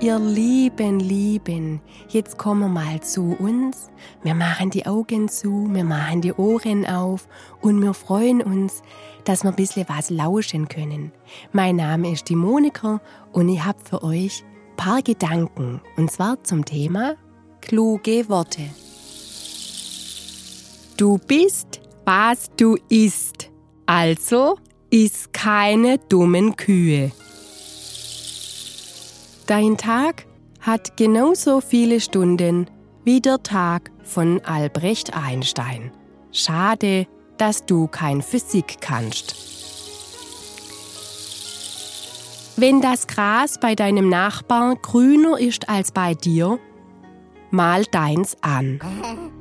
ihr Lieben, Lieben, jetzt kommen wir mal zu uns. Wir machen die Augen zu, wir machen die Ohren auf und wir freuen uns, dass wir ein bisschen was lauschen können. Mein Name ist die Monika und ich habe für euch ein paar Gedanken und zwar zum Thema kluge Worte. Du bist, was du isst. Also iss keine dummen Kühe. Dein Tag hat genauso viele Stunden wie der Tag von Albrecht Einstein. Schade, dass du kein Physik kannst. Wenn das Gras bei deinem Nachbarn grüner ist als bei dir, mal deins an.